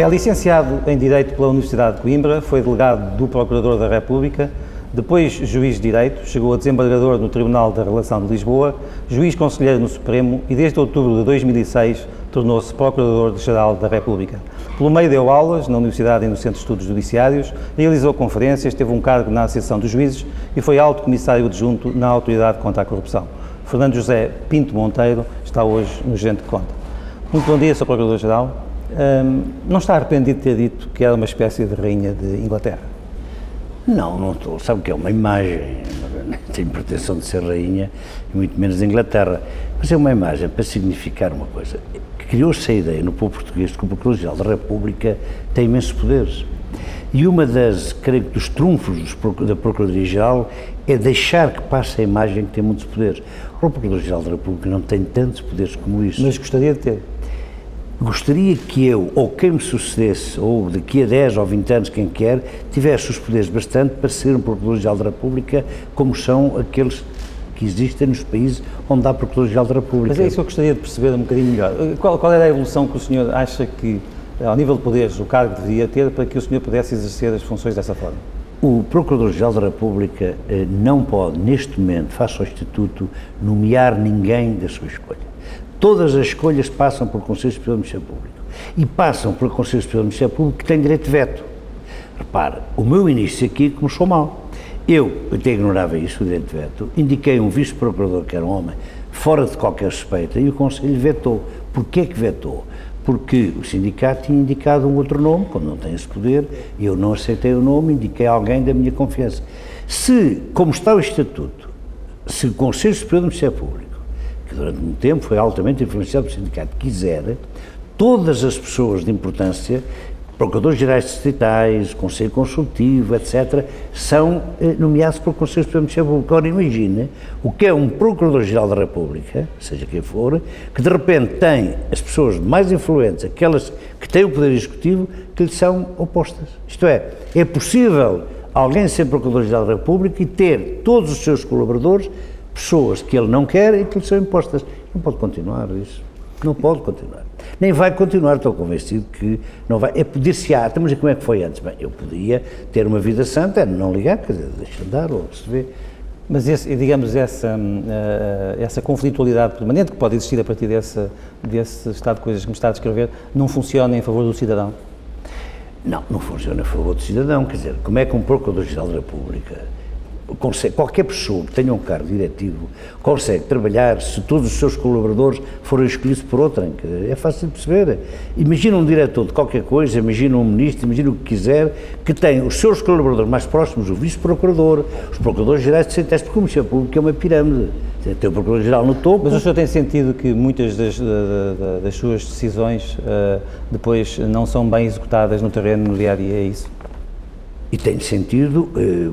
É licenciado em Direito pela Universidade de Coimbra, foi delegado do Procurador da República, depois juiz de Direito, chegou a desembargador no Tribunal da Relação de Lisboa, juiz conselheiro no Supremo e desde outubro de 2006 tornou-se Procurador-Geral da República. Pelo meio deu aulas na Universidade e no Centro de Estudos Judiciários, realizou conferências, teve um cargo na Associação dos Juízes e foi alto comissário adjunto na Autoridade contra a Corrupção. Fernando José Pinto Monteiro está hoje no Gente de Conta. Muito bom dia, Sr. Procurador-Geral. Hum, não está arrependido de ter dito que era uma espécie de rainha de Inglaterra? Não, não estou. Sabe que é uma imagem? Não tenho pretensão de ser rainha, e muito menos de Inglaterra. Mas é uma imagem para significar uma coisa. Criou-se a ideia no povo português de que o Procurador-Geral da República tem imensos poderes. E uma das, creio que, dos trunfos da Procuradoria-Geral é deixar que passe a imagem que tem muitos poderes. O Procurador-Geral da República não tem tantos poderes como isso. Mas gostaria de ter. Gostaria que eu, ou quem me sucedesse, ou daqui a 10 ou 20 anos, quem quer, tivesse os poderes bastante para ser um Procurador-Geral da República, como são aqueles que existem nos países onde há Procurador-Geral da República. Mas é isso que eu gostaria de perceber um bocadinho melhor. Qual, qual era a evolução que o senhor acha que, ao nível de poderes, o cargo deveria ter para que o senhor pudesse exercer as funções dessa forma? O Procurador-Geral da República eh, não pode, neste momento, face ao Instituto, nomear ninguém da sua escolha. Todas as escolhas passam pelo Conselho Superior do Ministério Público. E passam pelo Conselho Superior do Ministério Público que tem direito de veto. Repara, o meu início aqui começou mal. Eu até ignorava isso, o direito de veto, indiquei um vice-procurador que era um homem fora de qualquer suspeita e o Conselho vetou. Porquê que vetou? Porque o sindicato tinha indicado um outro nome, quando não tem esse poder, e eu não aceitei o nome, indiquei alguém da minha confiança. Se, como está o Estatuto, se o Conselho Superior do Ministério Público que durante muito tempo foi altamente influenciado pelo sindicato, quiser, todas as pessoas de importância, procuradores gerais distritais, conselho consultivo, etc., são eh, nomeados pelo Conselho Supremo de Público. Agora imagina o que é um procurador-geral da República, seja quem for, que de repente tem as pessoas mais influentes, aquelas que têm o poder executivo, que lhe são opostas. Isto é, é possível alguém ser procurador-geral da República e ter todos os seus colaboradores pessoas que ele não quer e que lhe são impostas. Não pode continuar isso. Não pode continuar. Nem vai continuar, estou convencido que não vai. É poder-se-á. Então, mas como é que foi antes? Bem, eu podia ter uma vida santa, não ligar, quer dizer, deixa andar ou se vê. Mas, esse, digamos, essa, uh, essa conflitualidade permanente que pode existir a partir desse, desse estado de coisas que me está a descrever, não funciona em favor do cidadão? Não, não funciona a favor do cidadão. Quer dizer, como é que um Procurador-Geral da República consegue, qualquer pessoa que tenha um cargo diretivo consegue trabalhar se todos os seus colaboradores forem escolhidos por outrem. É fácil de perceber. Imagina um diretor de qualquer coisa, imagina um ministro, imagina o que quiser, que tem os seus colaboradores mais próximos, o vice-procurador, os procuradores gerais de centésimo, porque o Ministério Público é uma pirâmide. Tem o Procurador-Geral no topo. Mas o senhor tem sentido que muitas das, das suas decisões uh, depois não são bem executadas no terreno, no dia a dia, é isso? E tem sentido eh,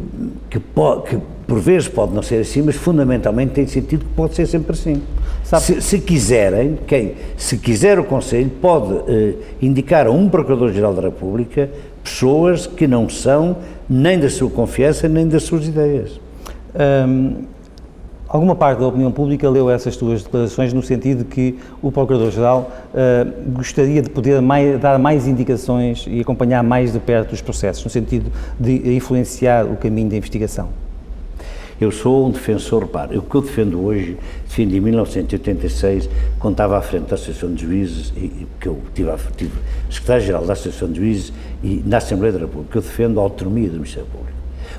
que, pode, que, por vezes pode não ser assim, mas fundamentalmente tem sentido que pode ser sempre assim. Se, se, quiserem, quem, se quiser o Conselho, pode eh, indicar a um Procurador-Geral da República pessoas que não são nem da sua confiança nem das suas ideias. Alguma parte da opinião pública leu essas tuas declarações no sentido de que o Procurador-Geral uh, gostaria de poder mais, dar mais indicações e acompanhar mais de perto os processos, no sentido de influenciar o caminho da investigação. Eu sou um defensor, repare, o que eu defendo hoje, defendi em 1986, quando estava à frente da Associação de Juízes, e, que eu tive, tive secretário-geral da Associação de Juízes e na Assembleia da República, eu defendo a autonomia do Ministério Público.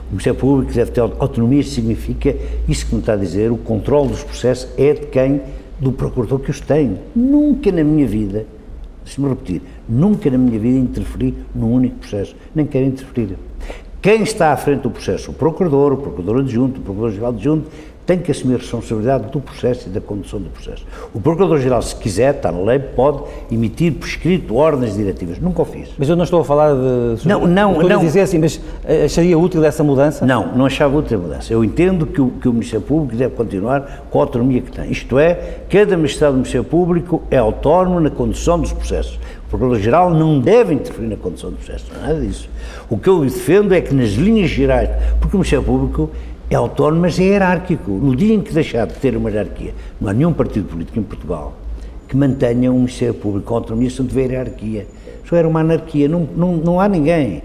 O Ministério Público deve ter autonomia, significa, isso que me está a dizer, o controle dos processos é de quem? Do procurador que os tem. Nunca na minha vida, deixe-me repetir, nunca na minha vida interferi num único processo, nem quero interferir. Quem está à frente do processo? O procurador, o procurador adjunto, o procurador-geral adjunto, tem que assumir a responsabilidade do processo e da condução do processo. O Procurador-Geral, se quiser, está na lei, pode emitir por escrito ordens diretivas. Nunca o fiz. Mas eu não estou a falar de... Não, não, estou não. a dizer assim, mas eh, acharia útil essa mudança? Não, não achava útil a mudança. Eu entendo que o, que o Ministério Público deve continuar com a autonomia que tem. Isto é, cada magistrado do Ministério Público é autónomo na condução dos processos. O Procurador-Geral não deve interferir na condução do processo, é nada disso. O que eu defendo é que nas linhas gerais, porque o Ministério Público é autónomo, mas é hierárquico. No dia em que deixar de ter uma hierarquia, não há nenhum partido político em Portugal que mantenha um Ministério Público autonomia se não tiver hierarquia. Isso era uma anarquia, não, não, não há ninguém.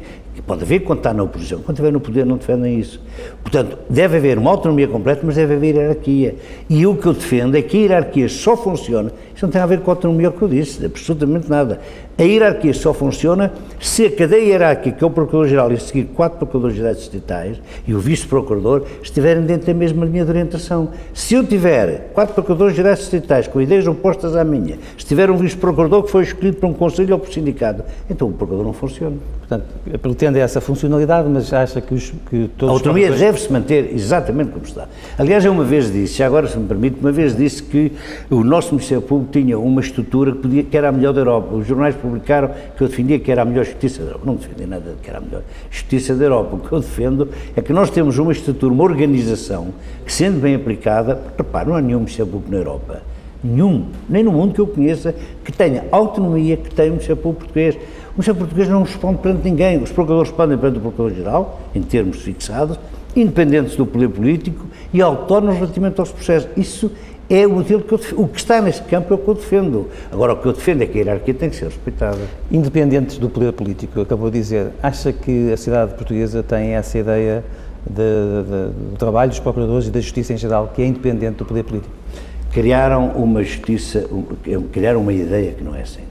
Pode haver quando está na oposição, quando estiver no poder não defendem isso. Portanto, deve haver uma autonomia completa, mas deve haver hierarquia. E o que eu defendo é que a hierarquia só funciona, isso não tem a ver com a autonomia, que eu disse, absolutamente nada. A hierarquia só funciona se a cadeia hierárquica, que é o Procurador-Geral, e a seguir quatro Procuradores-Gerais distritais e o Vice-Procurador, estiverem dentro da mesma linha de orientação. Se eu tiver quatro Procuradores-Gerais distritais com ideias opostas à minha, se tiver um Vice-Procurador que foi escolhido por um Conselho ou por sindicato, então o Procurador não funciona. Portanto, pretende essa funcionalidade, mas acha que, os, que todos A autonomia deve-se manter exatamente como está. Aliás, eu uma vez disse, já agora se me permite, uma vez disse que o nosso Ministério Público tinha uma estrutura que, podia, que era a melhor da Europa. Os jornais publicaram que eu defendia que era a melhor justiça da Europa. Não defendi nada de que era a melhor justiça da Europa. O que eu defendo é que nós temos uma estrutura, uma organização que, sendo bem aplicada, repare, não há nenhum Ministério Público na Europa, nenhum, nem no mundo que eu conheça, que tenha autonomia que tenha um Ministério Público português. O Ministério Português não responde perante ninguém. Os procuradores respondem perante o Procurador-Geral, em termos fixados, independentes do poder político e autónomos relativamente aos processos. Isso é o modelo que eu defendo. O que está nesse campo é o que eu defendo. Agora, o que eu defendo é que a hierarquia tem que ser respeitada. Independentes do poder político, acabou de dizer, acha que a cidade portuguesa tem essa ideia de, de, do trabalho dos procuradores e da justiça em geral, que é independente do poder político? Criaram uma justiça, criaram uma ideia que não é assim.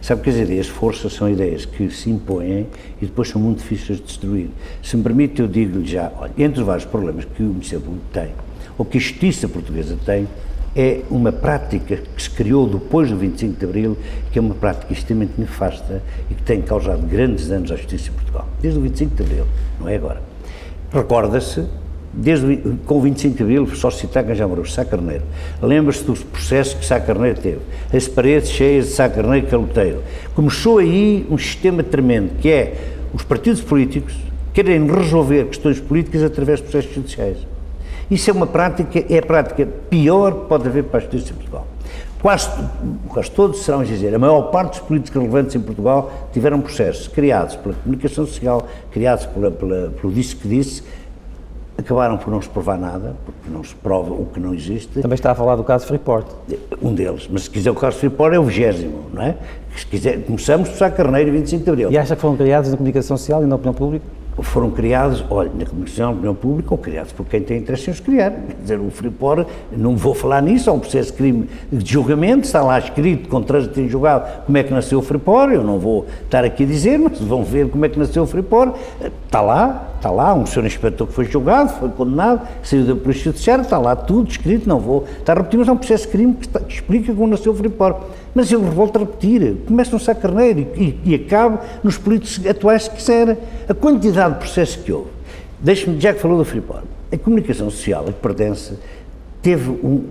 Sabe que as ideias forças são ideias que se impõem e depois são muito difíceis de destruir. Se me permite, eu digo-lhe já, olha, entre os vários problemas que o Ministério Público tem, ou que a justiça portuguesa tem, é uma prática que se criou depois do 25 de Abril, que é uma prática extremamente nefasta e que tem causado grandes danos à justiça em Portugal. Desde o 25 de Abril, não é agora. Recorda-se, desde com o 25 de Abril, só citar quem já Sá Carneiro. Lembra-se dos processos que Sá Carneiro teve. As paredes cheias de Sá Carneiro caloteiro. Começou aí um sistema tremendo, que é os partidos políticos querem resolver questões políticas através de processos judiciais. Isso é uma prática, é a prática pior que pode haver para a justiça em Portugal. Quase, quase todos serão a dizer, a maior parte dos políticos relevantes em Portugal tiveram processos criados pela comunicação social, criados pela, pela, pelo disse que disse, acabaram por não se provar nada, porque não se prova o que não existe. Também está a falar do caso Freeport. Um deles, mas se quiser o caso Freeport é o vigésimo, não é? Se quiser, começamos por Sá Carneiro e 25 de Abril. E acha que foram criados na comunicação social e na opinião pública? Foram criados, olha, na Comissão Opinião Pública, ou criados por quem tem interesse em os criar. Quer dizer, o Freeport, não vou falar nisso, há um processo de crime de julgamento, está lá escrito, com trânsito em julgado, como é que nasceu o Freeport, eu não vou estar aqui a dizer, mas vão ver como é que nasceu o Freeport, está lá, está lá, um senhor inspetor que foi julgado, foi condenado, saiu da Polícia Judiciária, está lá tudo escrito, não vou estar a repetir, mas há um processo de crime que, está, que explica como nasceu o Freeport. Mas eu volto a repetir, começa no Sá Carneiro e, e, acaba nos políticos atuais se quiser. A quantidade de processos que houve. Deixe-me, já que falou do Freeport, a comunicação social a que pertence teve um,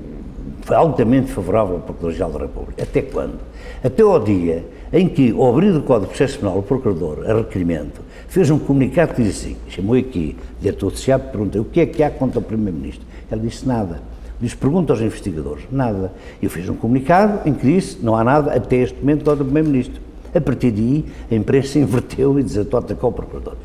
foi altamente favorável ao Procurador-Geral da República. Até quando? Até ao dia em que, ao abrir o Código de Processo Penal, o Procurador, a requerimento, fez um comunicado que diz assim, chamou aqui, diretor de SEAP, perguntei o que é que há contra o Primeiro-Ministro. Ele disse nada. Diz, pergunta aos investigadores. Nada. Eu fiz um comunicado em que disse, não há nada até este momento do Primeiro-Ministro. A partir daí, a imprensa inverteu e desatou atacar o Procurador.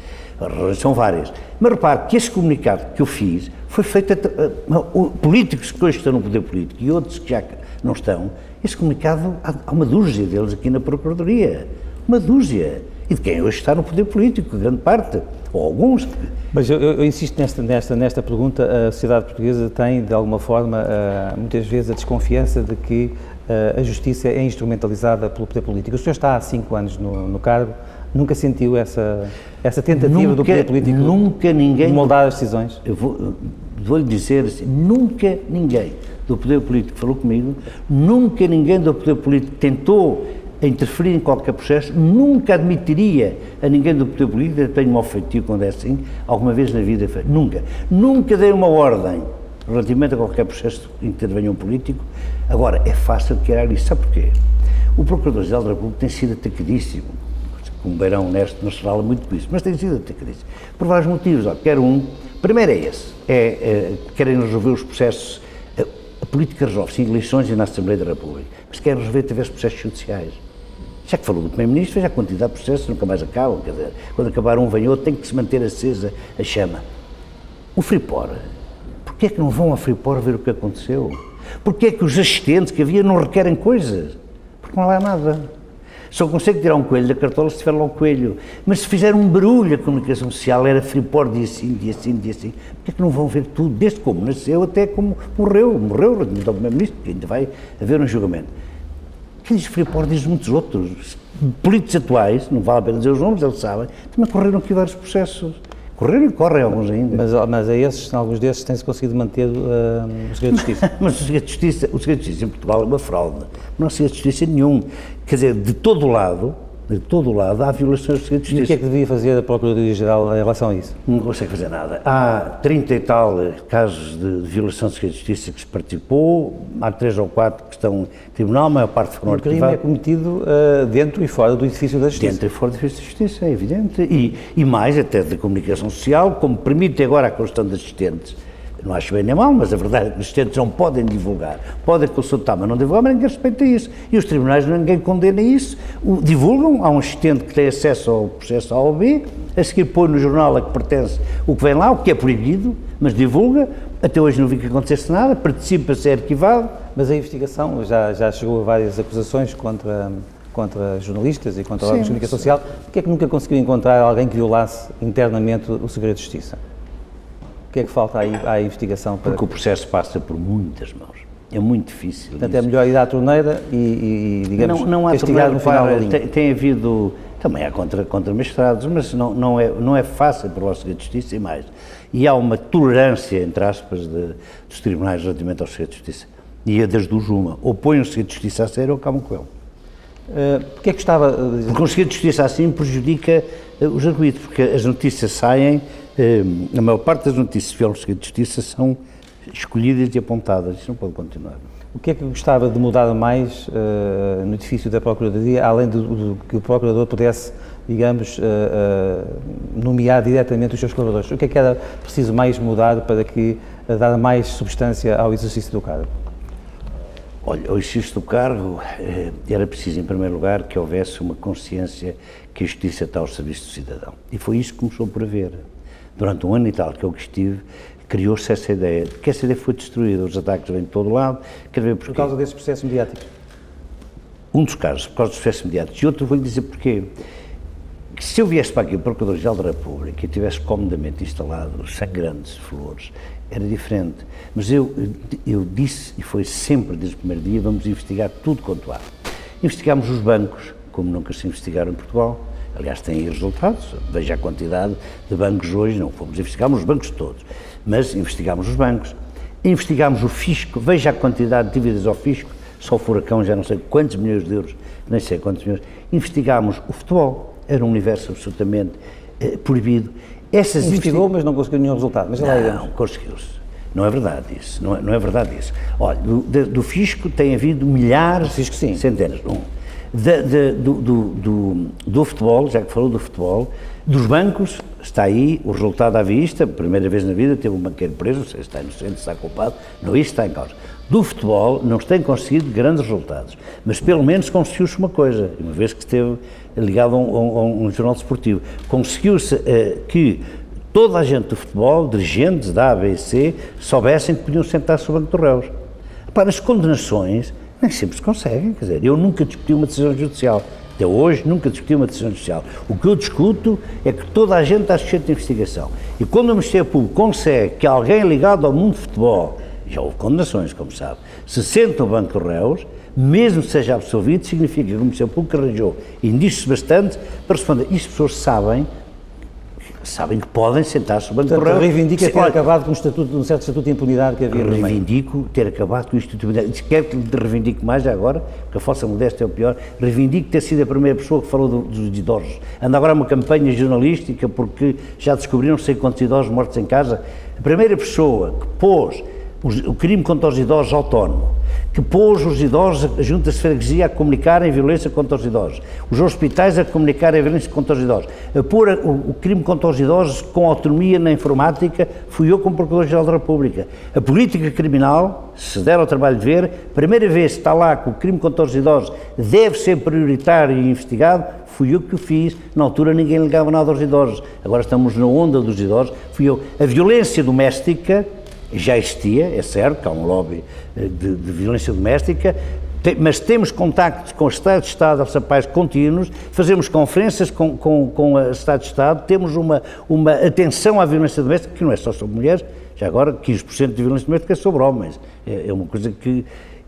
As razões são várias. Mas repare que esse comunicado que eu fiz foi feito a, a, a, políticos que hoje estão no poder político e outros que já não estão. Esse comunicado, há, há uma dúzia deles aqui na Procuradoria. Uma dúzia. E de quem hoje está no poder político, grande parte, ou alguns. Mas eu, eu insisto nesta, nesta, nesta pergunta, a sociedade portuguesa tem, de alguma forma, uh, muitas vezes a desconfiança de que uh, a justiça é instrumentalizada pelo poder político. O senhor está há cinco anos no, no cargo, nunca sentiu essa, essa tentativa nunca, do poder político nunca ninguém, de moldar as decisões? Eu vou, vou-lhe dizer assim, nunca ninguém do poder político falou comigo, nunca ninguém do poder político tentou interferir em qualquer processo, nunca admitiria a ninguém do poder político, eu tenho um feitio quando é assim, alguma vez na vida, nunca. Nunca dei uma ordem relativamente a qualquer processo que intervenha um político. Agora, é fácil criar isso. Sabe porquê? O Procurador-Geral da República tem sido atacadíssimo. Como Beirão Honesto não se fala muito disso, mas tem sido atacadíssimo. Por vários motivos. Ó, quer um, primeiro é esse, é, é querem resolver os processos, a, a política resolve-se em eleições e na Assembleia da República, mas querem resolver através de processos judiciais. Já que falou do Primeiro-Ministro, veja a quantidade de processos nunca mais acabam. Quer dizer, quando acabar um, vem outro, tem que se manter acesa a chama. O Freeport, porquê é que não vão a Freeport ver o que aconteceu? Porquê é que os assistentes que havia não requerem coisas? porque não há nada. Só consegue tirar um coelho da cartola se tiver lá um coelho. Mas se fizer um barulho a comunicação social, era Freeport dia assim, dia assim, dia assim, porque é que não vão ver tudo, desde como nasceu até como morreu, morreu, o primeiro-ministro, ainda vai haver um julgamento. Quem diz Freeport diz muitos outros. Políticos atuais, não vale a pena dizer os nomes, eles sabem, também correram aqui vários processos. Correram e correm alguns ainda. Mas, mas a esses, alguns desses, tem-se conseguido manter uh, o segredo de justiça. mas o segredo de justiça, o segredo de justiça em Portugal é uma fraude. Não há segredo de justiça nenhum. Quer dizer, de todo lado, de todo o lado há violações de segredo de justiça. E o que é que devia fazer a Procuradoria-Geral em relação a isso? Não consegue fazer nada. Há 30 e tal casos de violação de segredo de justiça que se participou, há 3 ou 4 que estão em tribunal, a maior parte foram arquivados. O crime é cometido uh, dentro e fora do edifício da justiça. Dentro e fora do edifício da justiça, é evidente. E, e mais até da comunicação social, como permite agora a construção de assistentes não acho bem nem mal, mas a verdade é que os assistentes não podem divulgar, podem consultar, mas não divulgar, mas ninguém respeita isso. E os tribunais ninguém condena isso, o, divulgam, há um assistente que tem acesso ao processo A ou B, a seguir põe no jornal a que pertence o que vem lá, o que é proibido, mas divulga, até hoje não vi que acontecesse nada, participa-se, é arquivado. Mas a investigação já, já chegou a várias acusações contra contra jornalistas e contra órgãos de comunicação social, porque é que nunca conseguiu encontrar alguém que violasse internamente o segredo de justiça? Que é que falta aí à investigação? Para... Porque o processo passa por muitas mãos. É muito difícil. Portanto, isso. é melhor ir à torneira e, e digamos, não, não há torneira, no final para, tem, tem, havido, também há contra, contra mas não, não, é, não é fácil para o Segredo de Justiça e mais. E há uma tolerância, entre aspas, de, dos tribunais relativamente ao Segredo de Justiça. E é das duas uma. Ou põem o Segredo de Justiça a sério ou acabam com ele. Uh, porque é que estava... Porque o Segredo de Justiça assim prejudica uh, os arguídos, porque as notícias saem a maior parte das notícias violam de justiça são escolhidas e apontadas. Isso não pode continuar. O que é que gostava de mudar mais uh, no edifício da Procuradoria, além do, do, que o Procurador pudesse, digamos, uh, uh, nomear diretamente os seus colaboradores? O que é que era preciso mais mudar para que dar mais substância ao exercício do cargo? Olha, o exercício do cargo era preciso, em primeiro lugar, que houvesse uma consciência que a justiça está ao serviço do cidadão. E foi isso que começou por haver durante um ano e tal que eu estive, criou-se essa ideia, que essa ideia foi destruída, os ataques vêm de todo lado, quer ver porquê. Por causa desse processo mediático? Um dos casos, por causa dos processos mediáticos, e outro vou-lhe dizer porquê. Que se eu viesse para aqui o Procurador-Geral da República e tivesse comodamente instalado sem grandes flores, era diferente. Mas eu, eu disse, e foi sempre desde o primeiro dia, vamos investigar tudo quanto há. Investigámos os bancos, como nunca se investigaram em Portugal, Aliás, tem aí resultados. Veja a quantidade de bancos hoje, não fomos investigar os bancos todos, mas investigámos os bancos, investigámos o fisco, veja a quantidade de dívidas ao fisco, só o furacão já não sei quantos milhões de euros, nem sei quantos milhões. Investigámos o futebol, era um universo absolutamente eh, proibido. Essas Investigou, mas não conseguiu nenhum resultado. Mas não, conseguiu-se. Não é verdade isso, não é, não é verdade isso. Olha, do, do, fisco tem havido milhares, fisco, centenas, um, de, de, do, do, do, futebol, já que falou do futebol, dos bancos, está aí o resultado à vista, primeira vez na vida teve um banqueiro preso, não sei se está inocente, se está culpado, não, isso está em causa. Do futebol não se tem conseguido grandes resultados, mas pelo menos conseguiu-se uma coisa, uma vez que esteve ligado a um, a um, jornal desportivo, conseguiu-se uh, que toda a gente do futebol, dirigentes da ABC, soubessem que podiam sentar-se no banco de réus. Para as condenações, nem sempre se conseguem, quer dizer, eu nunca discuti uma decisão judicial, até hoje nunca discuti uma decisão judicial. O que eu discuto é que toda a gente está sujeita de investigação. E quando o Ministério Público consegue que alguém ligado ao mundo do futebol, já houve condenações, como sabe, se senta no banco de réus, mesmo que seja absolvido, significa que o Ministério Público arranjou indícios bastante para responder. Isto as pessoas sabem, sabem que podem sentar-se no banco Portanto, de réus. reivindica ter acabado com um, estatuto, um certo estatuto de impunidade que havia Reivindico ter acabado com o estatuto de impunidade. Quer que lhe reivindique mais agora, porque a falsa modéstia é o pior, reivindico ter sido a primeira pessoa que falou do, dos idosos. Anda agora uma campanha jornalística porque já descobriram sei quantos idosos mortos em casa. A primeira pessoa que pôs o crime contra os idosos autónomo, que pôs os idosos, a Junta de Freguesia, a comunicarem violência contra os idosos, os hospitais a comunicarem violência contra os idosos, a pôr o, o crime contra os idosos com autonomia na informática, fui eu como Procurador-Geral da República. A política criminal, se der ao trabalho de ver, primeira vez está lá que o crime contra os idosos deve ser prioritário e investigado, fui eu que o fiz, na altura ninguém ligava nada aos idosos, agora estamos na onda dos idosos, fui eu. A violência doméstica, já existia, é certo, há um lobby eh, de, de violência doméstica, mas temos contactos com o Estado de Estado, aos rapazes contínuos, fazemos conferências com, com, com o Estado de Estado, temos uma, uma atenção à violência doméstica, que não é só sobre mulheres, já agora 15% de violência doméstica é sobre homens. É, é uma coisa que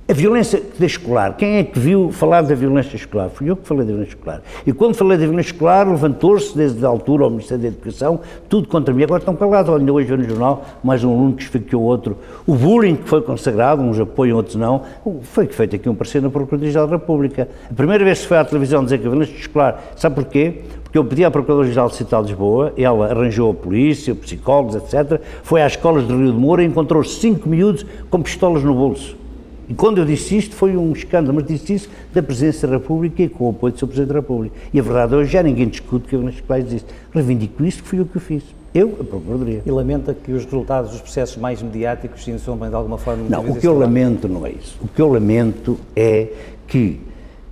a violência escolar, quem é que viu falar da violência escolar? Fui eu que falei da violência escolar. E quando falei da violência escolar, levantou-se desde a altura ao Ministério da Educação, tudo contra mim. Agora estão calados. Olha, hoje no jornal, mais um aluno que esfaqueou outro. O bullying que foi consagrado, uns apoiam, outros não, foi feito aqui um parecer na Procuradoria-Geral da República. A primeira vez que foi à televisão dizer que a violência escolar, sabe porquê? Porque eu pedi à Procuradoria-Geral de Cidade de Lisboa, ela arranjou a polícia, psicólogos, etc., foi às escolas de Rio de Moura e encontrou cinco miúdos com pistolas no bolso. E quando eu disse isto, foi um escândalo, mas disse isso da Presidência da República e com o apoio do Sr. Presidente da República. E a verdade hoje já ninguém discute que eu nas escolas existe. Reivindico isso que fui eu que o fiz. Eu, a Procuradoria. E lamenta que os resultados dos processos mais mediáticos se insumam de alguma forma... Não, o que eu lamento não é isso. O que eu lamento é que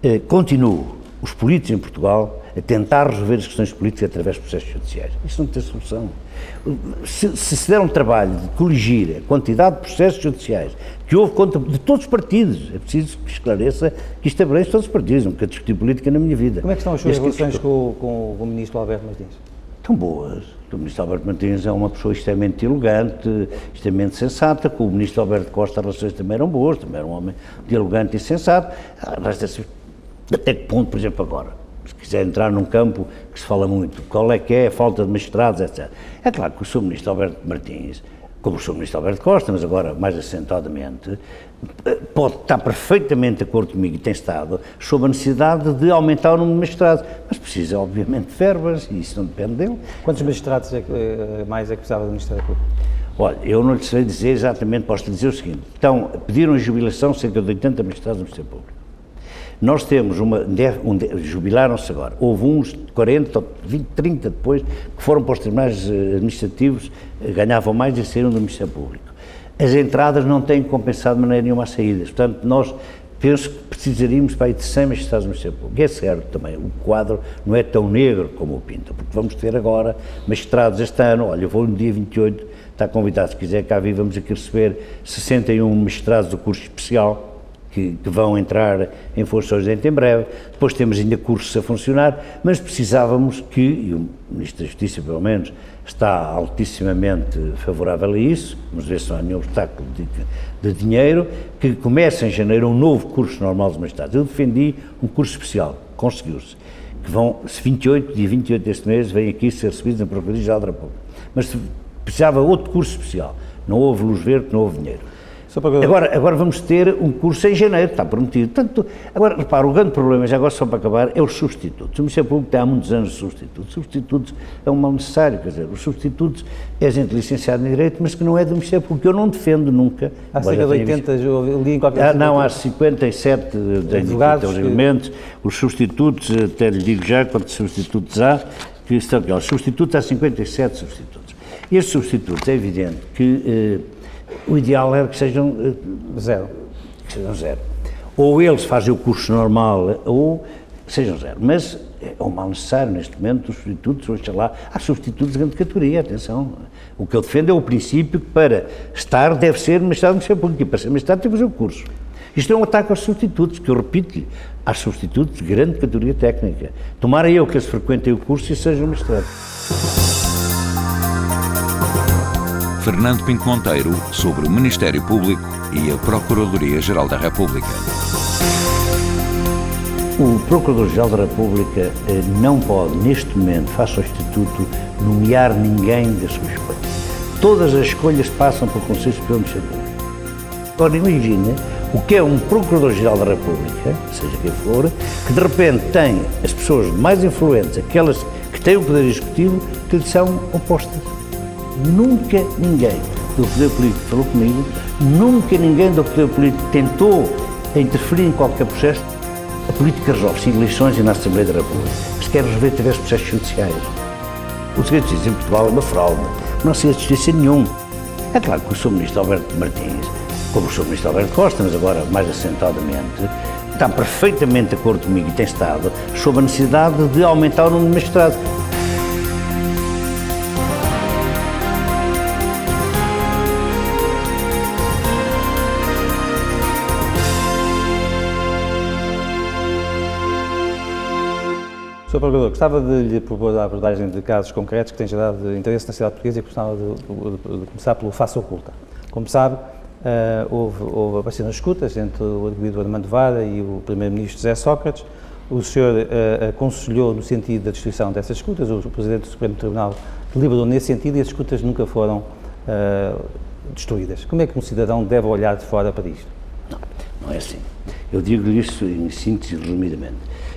eh, continuam os políticos em Portugal a tentar resolver as questões políticas através de processos judiciais. Isso não tem solução. Se, se se der um trabalho de coligir a quantidade de processos judiciais que houve contra de todos os partidos, é preciso que esclareça que isto abrange todos os partidos, nunca discuti política na minha vida. Como é que estão as suas relações com, com, o Ministro Alberto Martins? Estão boas. O Ministro Alberto Martins é uma pessoa extremamente elegante, extremamente sensata. Com o Ministro Alberto Costa as relações também eram boas, também era um homem dialogante e sensato. Até que ponto, por exemplo, agora, se quiser entrar num campo que se fala muito, qual é que é a falta de magistrados, etc. É claro que o Sr. Ministro Alberto Martins, como o Sr. Ministro Alberto Costa, mas agora mais assentadamente, pode estar perfeitamente de acordo comigo e tem estado sobre a necessidade de aumentar o número de magistrados, mas precisa obviamente de verbas e isso não depende dele. Quantos magistrados é que, eh, mais é que precisava do Ministério Público? Olha, eu não lhe sei dizer exatamente, posso lhe dizer o seguinte, então, pediram jubilação cerca de 80 magistrados do Ministério Público. Nós temos uma, um, jubilaram-se agora, houve uns 40, 20, 30 depois, que foram para os tribunais eh, administrativos, eh, ganhavam mais e saíram do Ministério Público. As entradas não têm compensado de maneira nenhuma as saídas, portanto, nós penso que precisaríamos para aí de 100 magistrados no Ministério Público. É certo também, o quadro não é tão negro como o pinta, porque vamos ter agora magistrados este ano, olha, eu vou no dia 28, está convidado, se quiser cá vir, vamos aqui receber 61 magistrados do curso especial, que, que, vão entrar em funções em breve. Depois temos ainda cursos a funcionar, mas precisávamos que, e o Ministro da Justiça, pelo menos, está altissimamente favorável a isso, vamos ver se não há nenhum obstáculo de, de dinheiro, que comece em janeiro um novo curso normal dos magistrados. Eu defendi um curso especial, conseguiu-se, que vão, 28, dia 28 deste mês, vêm aqui ser recebidos na Procuradoria-Geral da República. Mas precisava outro curso especial, não houve luz verde, não houve dinheiro. Para... Agora, agora vamos ter um curso em janeiro, está prometido. Tanto, agora, repara, o grande problema, já agora só para acabar, é os substitutos. O Ministério Público tem há muitos anos de substitutos. Substitutos é um mal necessário, quer dizer, os substitutos é gente licenciada em Direito, mas que não é do Ministério Público. Eu não defendo nunca. Há cerca de 80, eu li em qualquer ah, Não, há 57 advogados elementos. Que... Os substitutos, até lhe digo já quantos substitutos há, que estão aqui. Os substitutos, há 57 substitutos. E estes substitutos, é evidente que... Eh, o ideal era que sejam eh, zero. Que sejam zero. Ou eles fazem o curso normal, ou sejam zero. Mas é um mal necessário neste momento, os substitutos, oxalá, há substitutos de grande categoria, atenção. O que eu defendo é o princípio que para estar deve ser magistrado no Público e para ser magistrado tem que fazer o curso. Isto é um ataque aos substitutos, que eu repito-lhe, há substitutos de grande categoria técnica. Tomara eu que eles frequentem o curso e sejam magistrados. Fernando Pinto Monteiro sobre o Ministério Público e a Procuradoria-Geral da República. O Procurador-Geral da República eh, não pode, neste momento, face ao Instituto, nomear ninguém da sua escolha. Todas as escolhas passam pelo Conselho Superior do Ministério Agora imagine o que é um Procurador-Geral da República, seja quem for, que de repente tem as pessoas mais influentes, aquelas que têm o poder executivo, que lhe são opostas. Nunca ninguém do poder político falou comigo, nunca ninguém do poder político tentou interferir em qualquer processo. A política resolve-se em eleições e na Assembleia da República. Se quer resolver através de processos judiciais. O segredo de justiça em Portugal é uma fraude. Não se justiça nenhum. É claro que o Sr. Ministro Alberto Martins, como o Sr. Ministro Alberto Costa, mas agora mais assentadamente, está perfeitamente de acordo comigo e tem estado sobre a necessidade de aumentar o número de magistrados. Sr. Procurador, gostava de lhe propor a abordagem de casos concretos que têm gerado interesse na sociedade portuguesa e gostava de, de, de começar pelo face oculta. Como sabe, uh, houve, houve apareceram escutas entre o arguido Armando Vara e o Primeiro-Ministro José Sócrates. O senhor uh, aconselhou no sentido da destruição dessas escutas, o Presidente do Supremo Tribunal deliberou nesse sentido e as escutas nunca foram uh, destruídas. Como é que um cidadão deve olhar de fora para isto? Não, não é assim. Eu digo-lhe isso em síntese, resumidamente.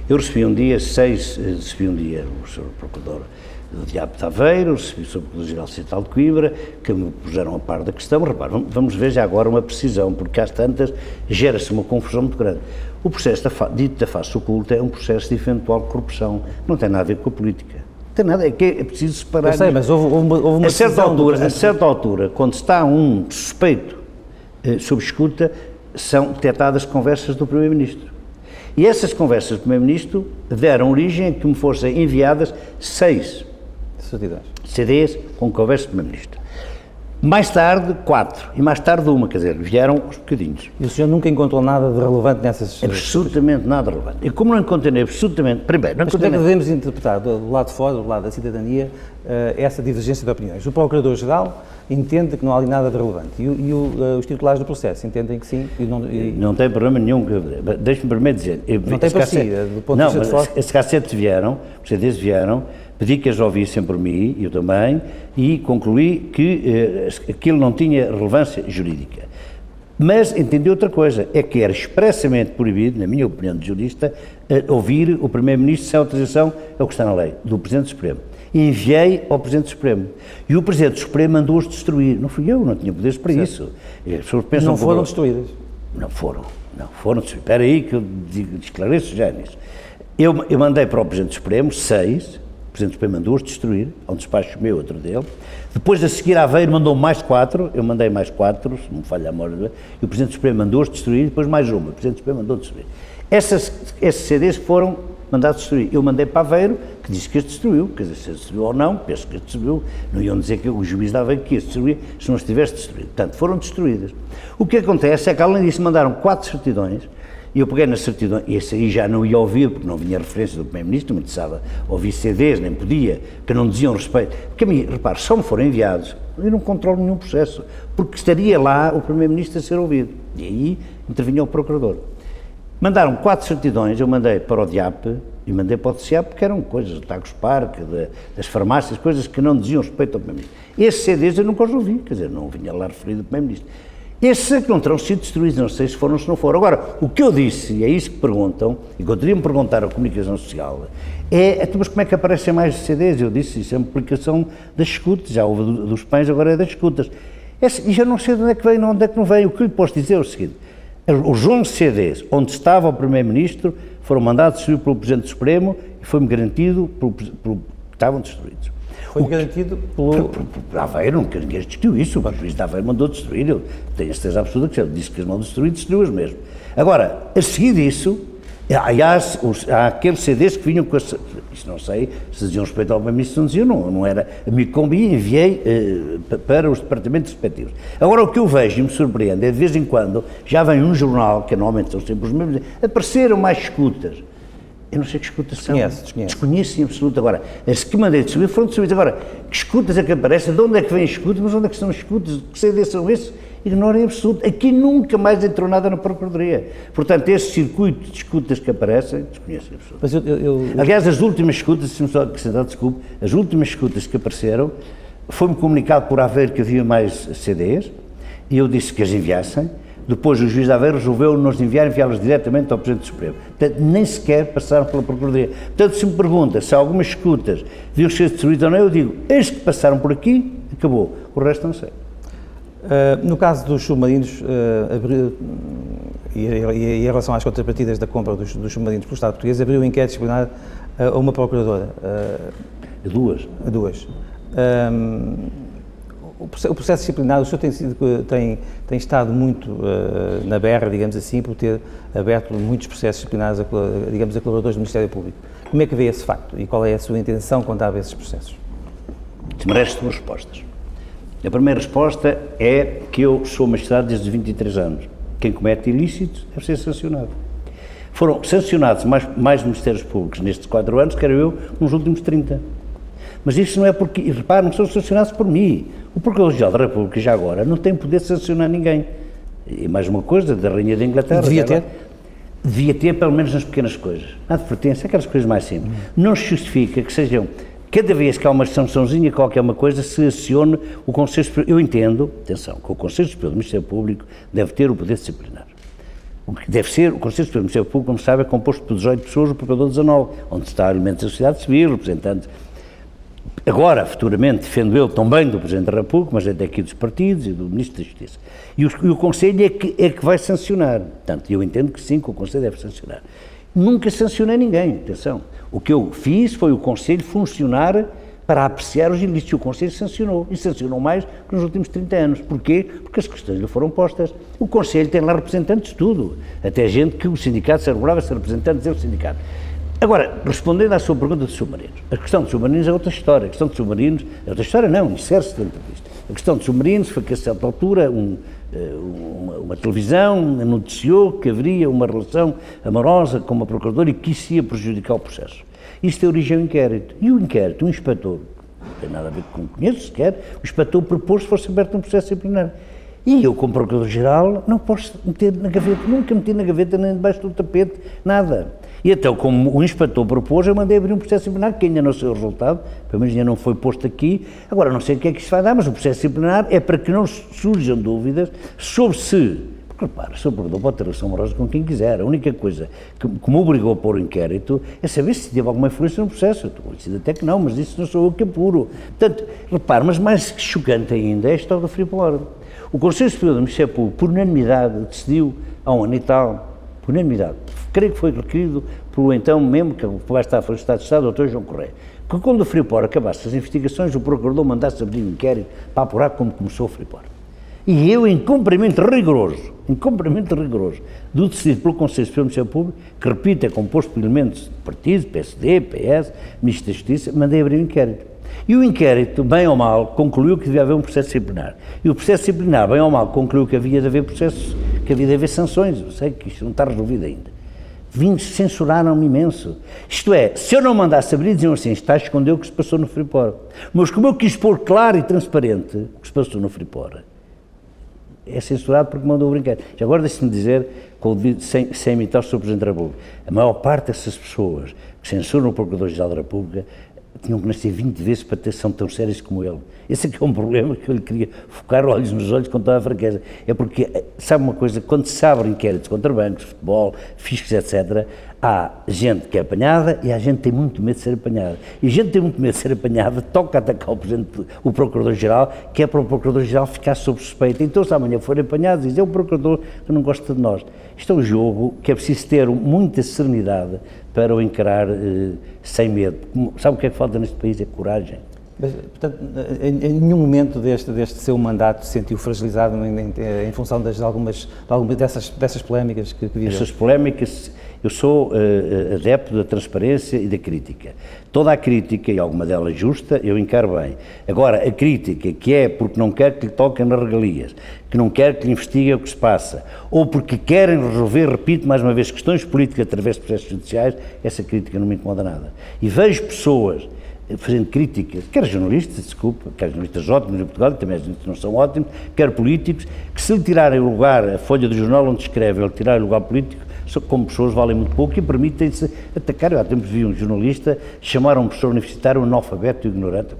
Eu recebi um dia seis, eh, recebi um dia o Sr. Procurador do Diabo de Aveiro, recebi o Sr. Procurador-Geral Central de Coimbra, que me puseram a par da questão. Repare, vamos ver já agora uma precisão, porque às tantas gera-se uma confusão muito grande. O processo da, dito da face oculta é um processo de eventual corrupção, não tem nada a ver com a política. Tem nada, é que é preciso separar. Eu sei, mas houve, houve uma, houve uma a certa altura, A certa altura, quando está um suspeito eh, sob escuta, são detectadas conversas do Primeiro-Ministro. E essas conversas do Primeiro-Ministro deram origem a que me fossem enviadas seis CDs com conversas do Primeiro-Ministro. Mais tarde, quatro. E mais tarde, uma. Quer dizer, vieram os bocadinhos. E o senhor nunca encontrou nada de relevante nessas... Absolutamente nada relevante. E como não encontrei absolutamente... Primeiro, não Mas como é que devemos interpretar, do lado de fora, do lado da cidadania, eh, essa divergência de opiniões? O Procurador-Geral entende que não há ali nada de relevante e, e o, uh, os titulares do processo entendem que sim e não... E... Não tem problema nenhum. Deixe-me primeiro dizer... Não tem para si, do ponto não, de vista. Esses cassetes vieram, os CDs vieram Pedi que as ouvissem por mim, eu também, e concluí que eh, aquilo não tinha relevância jurídica. Mas entendi outra coisa, é que era expressamente proibido, na minha opinião de jurista, eh, ouvir o Primeiro-Ministro sem autorização, é o que está na lei, do Presidente Supremo. Enviei ao Presidente Supremo. E o Presidente Supremo mandou-os destruir. Não fui eu, não tinha poderes para certo. isso. As pessoas pensam não foram destruídas? Não foram, não foram destruídas. Espera aí que eu esclareço já nisso. Eu, eu mandei para o Presidente Supremo seis, Presidente do Supremo mandou-os destruir, há um despacho meu, outro dele. Depois, a seguir, a Aveiro mandou mais quatro, eu mandei mais quatro, se não falha a memória, e o Presidente do Supremo mandou-os destruir, depois mais uma, o Presidente do Supremo mandou destruir. Essas, esses CDs foram mandados destruir. Eu mandei para Aveiro, que disse que as destruiu, quer dizer, se as destruiu ou não, penso que as destruiu, não iam dizer que o juiz da Aveiro que as destruir se não as tivesse destruído. Portanto, foram destruídas. O que acontece é que, além disso, mandaram quatro certidões, e eu peguei na certidão, e esse aí já não ia ouvir, porque não vinha referência do Primeiro-Ministro, não precisava ouvir CDs, nem podia, que não diziam respeito. Porque a mim, repare, só me foram enviados, eu não controlo nenhum processo, porque estaria lá o Primeiro-Ministro a ser ouvido. E aí intervinha o Procurador. Mandaram quatro certidões, eu mandei para o DIAP e mandei para o DCAP, porque eram coisas do Tagos Parque, de, das farmácias, coisas que não diziam respeito ao Primeiro-Ministro. Esses CDs eu nunca os ouvi, quer dizer, não vinha lá referido o Primeiro-Ministro. Esses é que não terão sido destruídos, não sei se foram ou se não foram. Agora, o que eu disse, e é isso que perguntam, e poderiam perguntar à comunicação social, é, então, mas como é que aparecem mais CDs? Eu disse, isso é uma aplicação das escutas, já houve dos pães, agora é das escutas. e já não sei de onde é que vem, onde é que não vem. O que lhe posso dizer é o seguinte, os 11 CDs onde estava o Primeiro-Ministro foram mandados destruir pelo Presidente Supremo e foi-me garantido pelo, pelo, estavam destruídos. Foi garantido pelo. Aveiro, nunca ninguém discutiu isso. O juiz de Aveiro mandou destruir. Eu tenho a certeza absoluta que ele disse que as mandou destruir, destruiu-as mesmo. Agora, a seguir disso, os, há aqueles CDs que vinham com. As, isso não sei se diziam respeito ao primeiro se não diziam, não, não era. Minha combi enviei eh, para os departamentos respectivos. Agora, o que eu vejo e me surpreende é de vez em quando já vem um jornal, que normalmente são sempre os mesmos, apareceram mais escutas eu não sei que escutas são. Desconhece. Desconheço em absoluto. Agora, as que mandei de subir foram de subir. Agora, que escutas é que aparecem? De onde é que vêm escutas? Mas onde é que são escutas? Que CDs são esses? Ignorem em absoluto. Aqui nunca mais entrou nada na Procuradoria. Portanto, esse circuito de escutas que aparecem, desconheço em absoluto. Mas eu, eu, eu... Aliás, as últimas escutas, se me só acrescentar, desculpe, as últimas escutas que apareceram, foi-me comunicado por haver que havia mais CDs, e eu disse que as enviassem, depois o juiz de Aveiro resolveu nos enviar, enviá-los diretamente ao Presidente Supremo. Portanto, nem sequer passaram pela Procuradoria. Portanto, se me pergunta se algumas escutas deviam ser destruídas ou não, eu digo, estes que passaram por aqui, acabou. O resto não sei. Uh, no caso dos submarinos, uh, abriu, e, e, e, em relação às contrapartidas da compra dos, dos submarinos pelo Estado português, abriu um inquérito disciplinar uh, a uma procuradora. a duas? A duas. O processo disciplinar, o senhor tem, sido, tem, tem estado muito uh, na berra, digamos assim, por ter aberto muitos processos disciplinares, a, digamos, a colaboradores do Ministério Público. Como é que vê esse facto e qual é a sua intenção quanto a esses processos? Merece duas respostas. A primeira resposta é que eu sou magistrado desde 23 anos. Quem comete ilícitos deve ser sancionado. Foram sancionados mais, mais ministérios públicos nestes quatro anos, quero eu, nos últimos 30. Mas isso não é porque, e repare, não são sancionados por mim. O Procurador-Geral da República, já agora, não tem poder de sancionar ninguém. E mais uma coisa, da Rainha da Inglaterra. Devia ter? Devia ter, pelo menos nas pequenas coisas. A advertência, aquelas coisas mais simples. Não se justifica que sejam cada vez que há uma sançãozinha, qualquer uma coisa, se acione o Conselho Superior. Eu entendo, atenção, que o Conselho Superior do Ministério Público deve ter o poder disciplinar. O que deve ser, o Conselho Superior do Ministério Público, como sabe, é composto por 18 pessoas, o Procurador 19, onde está elementos da sociedade civil, representantes. Agora, futuramente, defendo eu também do Presidente da República, mas até aqui dos partidos e do Ministro da Justiça. E o, e o Conselho é que, é que vai sancionar. Portanto, eu entendo que sim, que o Conselho deve sancionar. Nunca sancionei ninguém, atenção. O que eu fiz foi o Conselho funcionar para apreciar os ilícitos. O Conselho sancionou, e sancionou mais que nos últimos 30 anos. Porquê? Porque as questões lhe foram postas. O Conselho tem lá representantes de tudo, até gente que o sindicato se arvorava ser representantes do sindicato. Agora, respondendo à sua pergunta de submarinos, a questão de submarinos é outra história. A questão de submarinos, é outra história não, insere-se dentro disto. A questão de submarinos foi que a certa altura um, eh, uma, uma, televisão noticiou que haveria uma relação amorosa com uma procuradora e que isso ia prejudicar o processo. Isto é origem ao inquérito. E o inquérito, o inspetor, não tem nada a ver com conheço sequer, o inspetor propôs que fosse aberto um processo disciplinar. E eu, como Procurador-Geral, não posso meter na gaveta, nunca meti na gaveta nem debaixo do tapete, nada. E então, como o inspetor propôs, eu mandei abrir um processo disciplinar, que ainda não sei o resultado, pelo menos ainda não foi posto aqui. Agora, não sei o que é que isto vai dar, mas o processo disciplinar é para que não surjam dúvidas sobre se porque, repara, o Procurador pode ter relação amorosa com quem quiser. A única coisa que, que, me obrigou a pôr o inquérito é saber se teve alguma influência no processo. Eu estou convencido até que não, mas isso não sou eu que apuro. Portanto, repare, mas mais chocante ainda é a história do Freeport. O Conselho Superior do Ministério Público, por unanimidade, decidiu, há um ano e tal, unanimidade, creio que foi requerido pelo então mesmo, que vai estar foi o Estado de Estado, Dr. João Correia, que quando o Freeport acabasse as investigações, o Procurador mandasse abrir um inquérito para apurar como começou o Freeport. E eu, em cumprimento rigoroso, em cumprimento rigoroso do decidido pelo Conselho Superior do Ministério Público, que, repito, é composto por elementos de partido, PSD, PS, Ministro da Justiça, mandei abrir um inquérito. E o inquérito, bem ou mal, concluiu que devia haver um processo disciplinar. E o processo disciplinar, bem ou mal, concluiu que havia de haver processos, que havia de haver sanções. Eu sei que isto não está resolvido ainda. Vim, censuraram-me imenso. Isto é, se eu não mandasse abrir, diziam assim, está a esconder o que se passou no Freeport. Mas como eu quis pôr claro e transparente o que se passou no Freeport, é censurado porque mandou brincar. Já agora deixe-me dizer, sem, sem imitar o Sr. Presidente da República, a maior parte dessas pessoas que censuram o Procurador-Geral da República tinham que nascer 20 vezes para ter são tão sérias como ele. Esse é que é um problema que eu lhe queria focar olhos nos olhos com toda a fraqueza. É porque, eh, sabe uma coisa, quando se abre inquéritos contra bancos, futebol, fiscos, etc., há gente que é apanhada e há gente que tem muito medo de ser apanhada. E a gente que tem muito medo de ser apanhada toca atacar o, Presidente, o Procurador-Geral, que é para o Procurador-Geral ficar sob suspeita. Então, se amanhã forem apanhados, diz, é o Procurador que não gosta de nós. Isto é um jogo que é preciso ter muita serenidade para o encarar eh, sem medo. Sabe o que é que falta neste país? É coragem. Mas, portanto, em, nenhum momento deste, deste seu mandato se sentiu fragilizado em, em, em função das, algumas, de algumas dessas, dessas polémicas que, que viveu? Essas polémicas, eu sou uh, adepto da transparência e da crítica. Toda a crítica, e alguma delas justa, eu encaro bem. Agora, a crítica que é porque não quer que lhe toquem nas regalias, que não quer que lhe investiguem o que se passa, ou porque querem resolver, repito mais uma vez, questões políticas através de processos judiciais, essa crítica não me incomoda nada. E vejo pessoas fazendo críticas, quer jornalistas, desculpa, quer jornalistas ótimos em Portugal, também não são ótimos, quer políticos, que se lhe tirarem o lugar, a folha do jornal onde escreve, ele tirar o lugar político, como pessoas valem muito pouco e permitem-se atacar. Há tempos vi um jornalista chamar um professor universitário um analfabeto ignorante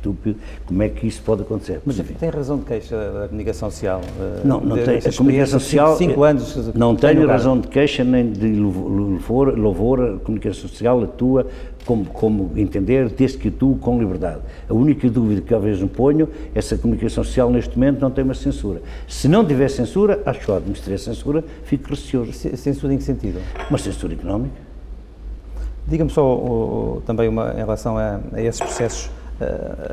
estúpido, como é que isso pode acontecer? Mas enfim. Tem razão de queixa da comunicação social? Eh, não, não tem. A comunicação social. Cinco anos. Não tenho razão de queixa nem de louvor, louvor. A comunicação social atua como, como entender, desde que atua com liberdade. A única dúvida que talvez me ponho é se a comunicação social neste momento não tem uma censura. Se não tiver censura, acho ótimo. Se tiver censura, fico receoso. Censura em que sentido? Uma censura económica. Diga-me só também uma, em relação a, a esses processos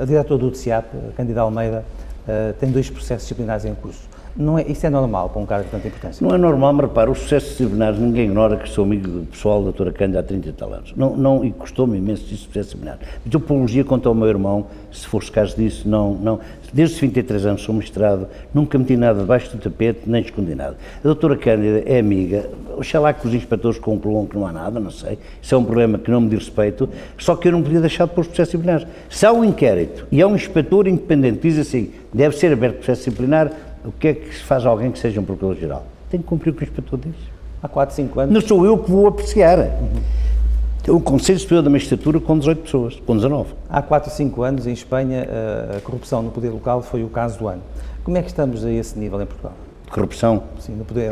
a diretora do DCIAP, Candida Almeida, eh, tem dois processos disciplinares em curso. Não é, isso é normal para um cargo de tanta importância? Não é normal, mas repara, os sucessos disciplinares, ninguém ignora que sou amigo pessoal da doutora Cândida há 30 e tal anos. Não, não, e custou-me imenso isso, processo disciplinar. Então, apologia contra o meu irmão, se fosse caso disso, não, não. Desde os 23 anos sou mestrado, nunca meti nada debaixo do tapete, nem escondi nada. A doutora Cândida é amiga, oxalá que os inspectores concluam que não há nada, não sei, isso é um problema que não me diz respeito, só que eu não podia deixar de pôr os processos disciplinares. Se há um inquérito e há um inspetor independente diz assim, deve ser aberto processo disciplinar, o que é que se faz a alguém que seja um procurador-geral? Tem que cumprir o que o inspetor diz. Há 4, 5 anos. Não sou eu que vou apreciar. Uhum. O Conselho Superior da Magistratura com 18 pessoas, com 19. Há 4, 5 anos, em Espanha, a corrupção no poder local foi o caso do ano. Como é que estamos a esse nível em Portugal? Corrupção? Sim, no poder,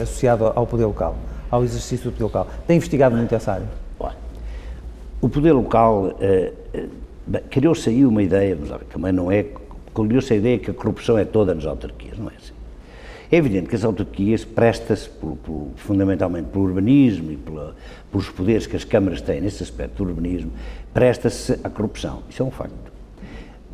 associado ao poder local, ao exercício do poder local. Tem investigado muito essa área? O poder local, eh, eh, criou-se aí uma ideia, mas também não é criou-se a ideia que a corrupção é toda nas autarquias, não é assim. É evidente que as autarquias prestam-se fundamentalmente pelo urbanismo e pela, pelos poderes que as câmaras têm nesse aspecto do urbanismo, presta-se à corrupção. Isso é um facto.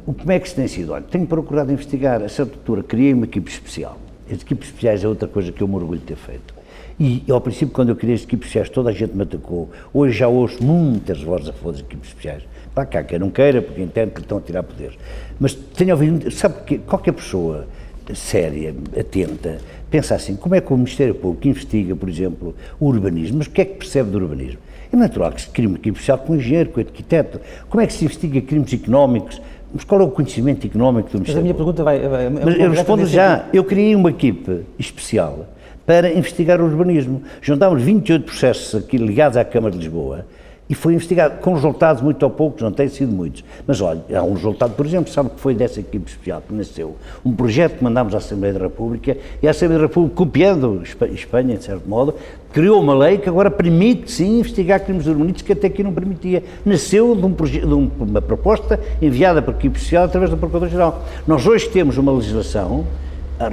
O, como é que se tem sido? Olha, tenho procurado investigar, a certa altura criei uma equipe especial. As equipes especiais é outra coisa que eu me orgulho de ter feito. E, ao princípio, quando eu criei as equipes especiais, toda a gente me atacou. Hoje já ouço muitas vozes a favor das equipes especiais para cá, quer não queira, porque entende que lhe estão a tirar poderes. Mas tenho ouvido, sabe que qualquer pessoa séria, atenta, pensa assim, como é que o Ministério Público investiga, por exemplo, o urbanismo, mas o que é que percebe do urbanismo? É natural que se crie uma equipe especial com o engenheiro, com o arquiteto. Como é que se investiga crimes económicos? Mas qual é o conhecimento económico do Ministério Mas a minha pergunta vai... vai mas eu respondo já. Eu criei uma equipe especial para investigar o urbanismo. Juntámos 28 processos aqui ligados à Câmara de Lisboa e foi investigado com resultados muito ou poucos, não têm sido muitos. Mas olha, há um resultado, por exemplo, sabe que foi dessa equipe especial que nasceu um projeto que mandámos à Assembleia da República e a Assembleia da República, copiando Espanha, de certo modo, criou uma lei que agora permite, sim, investigar crimes urbanísticos que até aqui não permitia. Nasceu de, um de uma proposta enviada para a equipe especial através do Procurador-Geral. Nós hoje temos uma legislação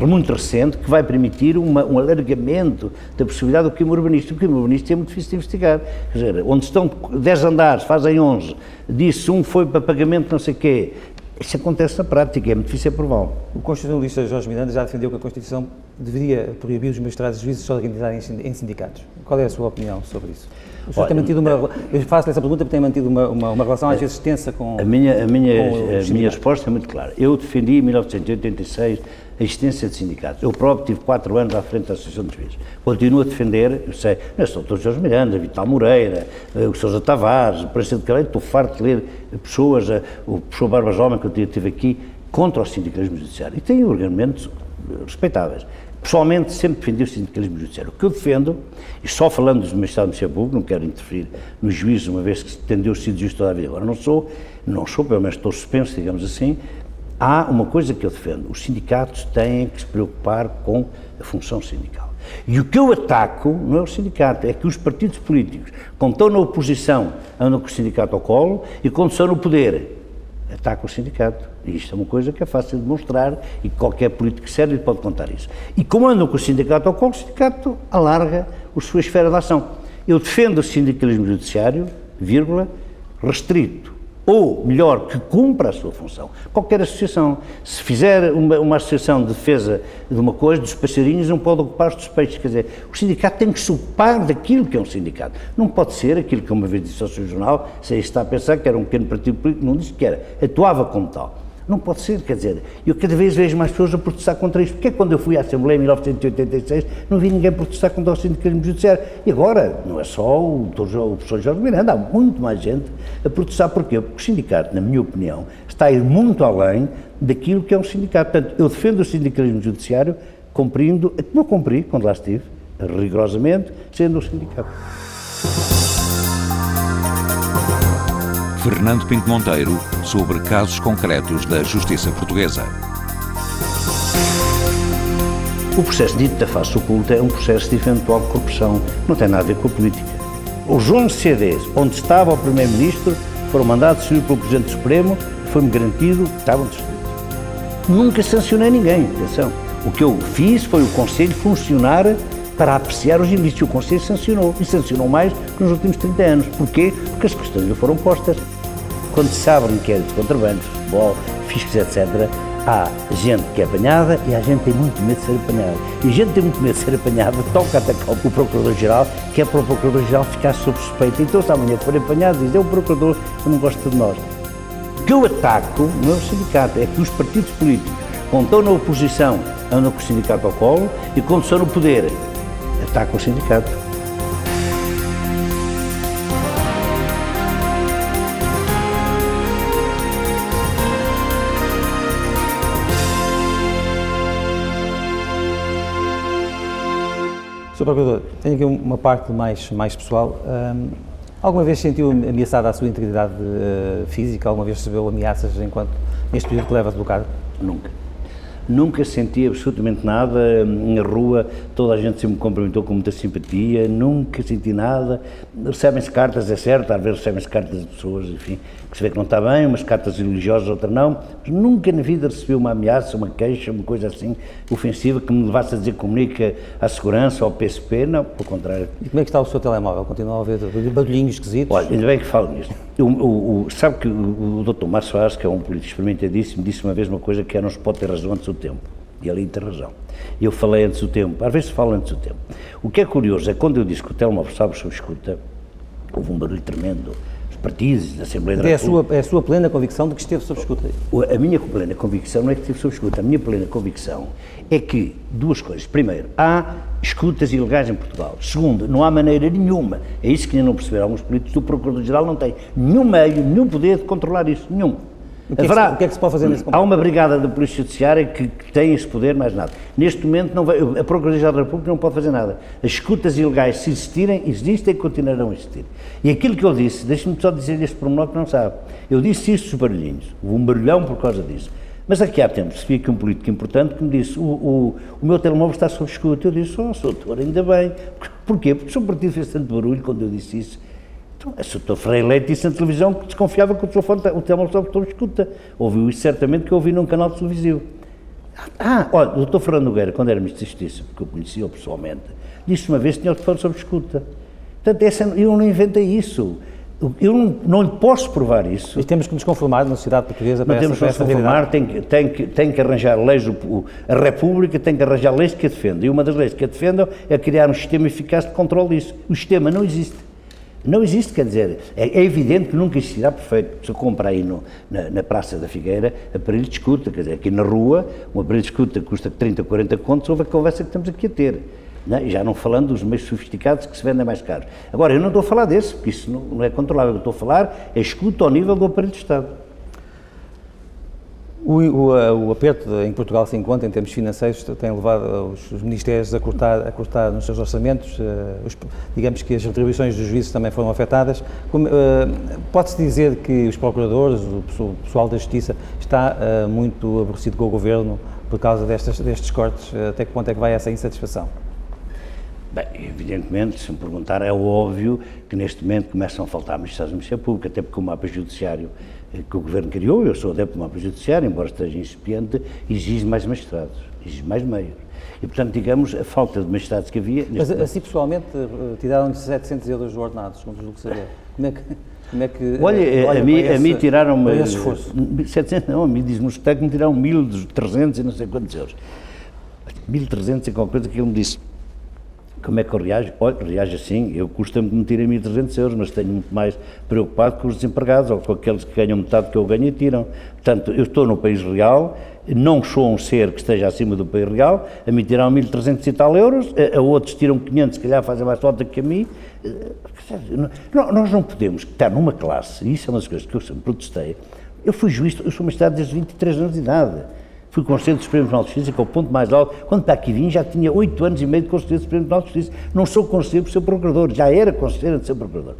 muito recente que vai permitir uma, um alargamento da possibilidade do crime urbanístico. O crime urbanístico é muito difícil de investigar. Quer dizer, onde estão 10 andares, fazem 11, disse um foi para pagamento não sei quê. Isso acontece na prática, é muito difícil provar. O constitucionalista Jorge Miranda já defendeu que a Constituição deveria proibir os magistrados e juízes de se organizarem em sindicatos. Qual é a sua opinião sobre isso? O senhor tem mantido uma, eu faço essa pergunta porque tem mantido uma, uma, uma relação às vezes tensa com A minha, a minha, a minha resposta é muito clara. Eu defendi em 1986 a existência de sindicatos. Eu próprio tive quatro anos à frente da Associação de Juízes. Continuo a defender, eu sei, não sou o Dr. Jorge Miranda, Vital Moreira, eh, o Sousa Tavares, o Presidente de Calheiro, estou farto de ler pessoas, eh, o professor Barbas Homem, que eu tive aqui, contra o sindicalismo judiciário. E tenho argumentos respeitáveis. Pessoalmente, sempre defendi o sindicalismo judiciário. O que eu defendo, e só falando dos magistrados do Ministério Público, não quero interferir nos juízes, uma vez que tendeu sido justo toda a vida, agora não sou, não sou, pelo menos estou suspenso, digamos assim, há uma coisa que eu defendo: os sindicatos têm que se preocupar com a função sindical. E o que eu ataco não é o sindicato, é que os partidos políticos, quando estão na oposição, andam com o sindicato ao colo e quando estão no poder, atacam o sindicato. E isto é uma coisa que é fácil de demonstrar e qualquer político sério pode contar isso. E como andam com o sindicato ao colo, o sindicato alarga a sua esfera de ação. Eu defendo o sindicalismo judiciário, vírgula, restrito ou, melhor, que cumpra a sua função. Qualquer associação, se fizer uma, uma, associação de defesa de uma coisa, dos passarinhos, não pode ocupar os dos peixes. Quer dizer, o sindicato tem que se ocupar daquilo que é um sindicato. Não pode ser aquilo que uma vez disse ao seu jornal, se está a pensar que era um pequeno partido político, não disse que era, atuava como tal. Não pode ser, quer dizer, eu cada vez vejo mais pessoas a protestar contra isto. Porque quando eu fui à Assembleia em 1986 não vi ninguém protestar contra o sindicalismo judiciário. E agora, não é só o, o professor Jorge Miranda, há muito mais gente a protestar. Porquê? Porque o sindicato, na minha opinião, está a ir muito além daquilo que é um sindicato. Portanto, eu defendo o sindicalismo judiciário cumprindo, eu cumpri quando lá estive, rigorosamente, sendo um sindicato. Fernando Pinto Monteiro sobre casos concretos da justiça portuguesa. O processo dito da face oculta é um processo de eventual corrupção, não tem nada a ver com a política. Os 11 CDs onde estava o Primeiro-Ministro foram mandados subir pelo Presidente Supremo e foi-me garantido que estavam destruídos. Nunca sancionei ninguém, atenção. O que eu fiz foi o Conselho funcionar para apreciar os ilícitos. O Conselho sancionou, e sancionou mais que nos últimos 30 anos. Porquê? Porque as questões lhe foram postas. Quando se abre inquéritos contra bancos, futebol, fiscos, etc., há gente que é apanhada e há gente que tem muito medo de ser apanhada. E a gente tem muito medo de ser apanhada, toca atacar o Procurador-Geral, que é para o Procurador-Geral ficar sob suspeita. Então, se amanhã for apanhado, diz, é o Procurador que não gosta de nós. O que eu ataco não é o sindicato, é que os partidos políticos, quando estão na oposição, andam com o sindicato ao colo e quando estão no poder, atacam o sindicato. Sr. Procurador, tenho aqui uma parte mais, mais pessoal. Um, alguma vez sentiu ameaçada a sua integridade uh, física? Alguma vez recebeu ameaças enquanto neste período que leva do cargo? Nunca. Nunca senti absolutamente nada na rua, toda a gente sempre me cumprimentou com muita simpatia, nunca senti nada. Recebem-se cartas, é certo, às vezes recebem-se cartas de pessoas, enfim, que se vê que não está bem, umas cartas religiosas, outras não, mas nunca na vida recebi uma ameaça, uma queixa, uma coisa assim ofensiva que me levasse a dizer que comunica à segurança, ao PSP, não, pelo contrário. E como é que está o seu telemóvel? Continua a haver barulhinhos esquisitos? Olha, ainda bem que falo nisto. O, o, o, sabe que o, o Dr. Márcio Soares, que é um político experimentadíssimo, disse uma vez uma coisa que é não se pode ter razão antes do tempo. E ali tem razão. Eu falei antes do tempo, às vezes falo antes do tempo. O que é curioso é quando eu disse que o telemóvel estava sob escuta, houve um barulho tremendo partidos, da Assembleia da é República. É a sua plena convicção de que esteve sob escuta? A minha plena convicção não é que esteve sob escuta, a minha plena convicção é que, duas coisas. Primeiro, há escutas ilegais em Portugal. Segundo, não há maneira nenhuma, é isso que ainda não perceberam alguns políticos, o Procurador-Geral não tem nenhum meio, nenhum poder de controlar isso, nenhum. O que, Haverá, é que, o que, é que se pode fazer nesse Há uma brigada da Polícia Judiciária que, que, tem esse poder, mais nada. Neste momento, não vai, a Procuradoria-Geral da República não pode fazer nada. As escutas ilegais, se existirem, existem e continuarão a existir. E aquilo que eu disse, deixe-me só dizer este pormenor que não sabe. Eu disse isso dos barulhinhos. Houve um barulhão por causa disso. Mas aqui há tempo recebi aqui um político importante que me disse: o, o, o meu telemóvel está sob escuta. Eu disse: Oh, doutor, ainda bem. Porquê? Porque o seu partido fez tanto barulho quando eu disse isso. Então, o Sr. Freire Leite disse na televisão que desconfiava que o telefone, o estava escuta. Ouviu isso certamente que eu ouvi num canal televisivo. Ah, olha, o Dr. Fernando Nogueira, quando era Ministro da Justiça, porque eu conhecia-o pessoalmente, disse uma vez que tinha o telefone sob escuta. Portanto, essa, eu não inventei isso. Eu não, não lhe posso provar isso. E temos que nos conformar na sociedade portuguesa para Mas essa, temos que nos conformar, tem que, tem, que, tem que arranjar leis, a República tem que arranjar leis que a defendam. E uma das leis que a defendam é criar um sistema eficaz de controle disso. O sistema não existe. Não existe, quer dizer, é, é, evidente que nunca existirá perfeito. Se eu comprar aí no, na, na, Praça da Figueira aparelho de escuta, quer dizer, aqui na rua, um aparelho de escuta custa 30, 40 contos, houve a conversa que estamos aqui a ter. Não, é? já não falando dos meios sofisticados que se vendem mais caros. Agora, eu não estou a falar desse, porque isso não, não é controlável. Eu estou a falar é escuta ao nível do aparelho de Estado. O, o, o, aperto em Portugal se encontra em termos financeiros tem levado os, os ministérios a cortar, a cortar nos seus orçamentos. Uh, os, digamos que as retribuições dos juízes também foram afetadas. Uh, Pode-se dizer que os procuradores, o pessoal da Justiça, está uh, muito aborrecido com o Governo por causa destes, destes cortes? Até que ponto é que vai essa insatisfação? Bem, evidentemente, se me perguntar, é óbvio que neste momento começam a faltar magistrados do Ministério Público, até porque o mapa judiciário que o Governo criou, eu sou adepto do mapa judiciário, embora esteja incipiente, exige mais magistrados, exige mais meios. E, portanto, digamos, a falta de magistrados que havia... Mas momento... assim, pessoalmente, eh, tiraram-lhe 700 euros de ordenados, segundo julgo saber. Como é que... Como é que, olha, eh, olha, a, mim, esse, a mim tiraram-me... 700, não, a mim diz-me que me tiraram 1.300 e não sei quantos euros. 1.300 e qualquer coisa que ele me disse como é que eu reajo? Olha, reajo assim, eu custa-me que me tirem 1.300 euros, mas tenho muito mais preocupado com os desempregados ou com aqueles que ganham metade que eu ganho e tiram. Portanto, eu estou no país real, não sou um ser que esteja acima do país real, a mim tiram 1.300 e tal euros, a, a, outros tiram 500, se calhar fazem mais falta que a mim. Não, nós não podemos estar numa classe, e isso é uma das coisas que eu sempre protestei, eu fui juiz, eu sou magistrado desde 23 anos de idade Fui Conselheiro do Supremo Tribunal de Justiça, que é o ponto mais alto. Quando para aqui vim, já tinha oito anos e meio de Conselheiro do Supremo Tribunal de Justiça. Não sou Conselheiro por ser Procurador, já era Conselheiro de ser Procurador.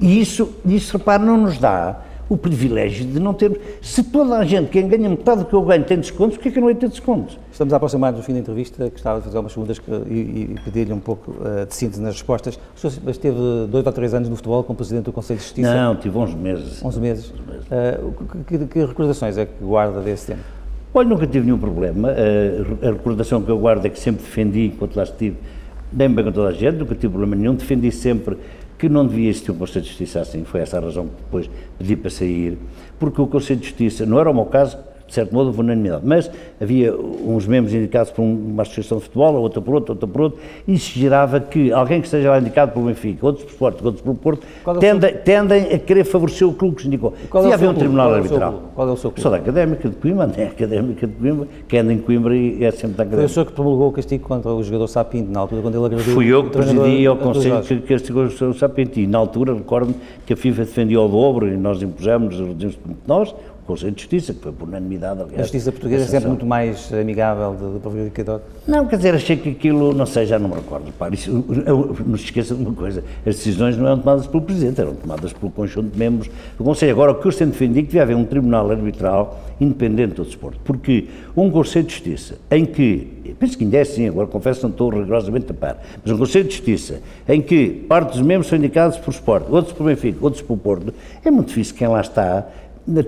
E isso, isso, repare, não nos dá o privilégio de não termos. Se toda a gente, quem ganha metade do que eu ganho, tem descontos, porquê é que eu não de ter descontos? Estamos a aproximar do fim da entrevista, gostava de fazer umas segundas e, e pedir-lhe um pouco uh, de síntese nas respostas. O senhor esteve dois ou três anos no futebol como Presidente do Conselho de Justiça? Não, tive 11 meses. 11 meses. 11 meses. Uh, que, que recordações é que guarda desse tempo? Olha, nunca tive nenhum problema. A, recordação que eu guardo é que sempre defendi, enquanto lá estive, bem bem com toda a gente, nunca tive problema nenhum. Defendi sempre que não devia existir um Conselho de Justiça assim. Foi essa a razão que depois pedi para sair. Porque o Conselho de Justiça, não era o meu caso, de certo modo, houve unanimidade. Mas havia uns membros indicados por uma associação de futebol, outra por outro, outra por outro, e se gerava que alguém que esteja lá indicado pelo Benfica, outros por Sport, outros pelo Porto, é tendem, seu... tendem, a querer favorecer o clube que se indicou. Qual é havia um tribunal qual arbitral. É qual é o seu clube? Sou da Académica de Coimbra, é Académica de Coimbra, que anda em Coimbra e é sempre da Académica. Foi o senhor que promulgou o castigo contra o jogador Sapinto, na altura, quando ele agrediu Fui eu que presidi ao Conselho que castigou o Sapinto, e na altura recordo-me que a FIFA defendia o dobro e nós impusemos, reduzimos nós, Conselho de Justiça, que foi por unanimidade, aliás. A Justiça Portuguesa é sempre muito mais amigável do prejudicador? Não, quer dizer, achei que aquilo, não sei, já não me recordo, repare, isso, eu, não se esqueça de uma coisa, as decisões não eram tomadas pelo Presidente, eram tomadas pelo conjunto de membros do Conselho. Agora, o que eu sempre defendi é que devia haver um tribunal arbitral independente do desporto, porque um Conselho de Justiça em que, penso que ainda é assim, agora confesso não estou rigorosamente a par, mas um Conselho de Justiça em que parte dos membros são indicados por esporte, outros por Benfica, outros por Porto, é muito difícil quem lá está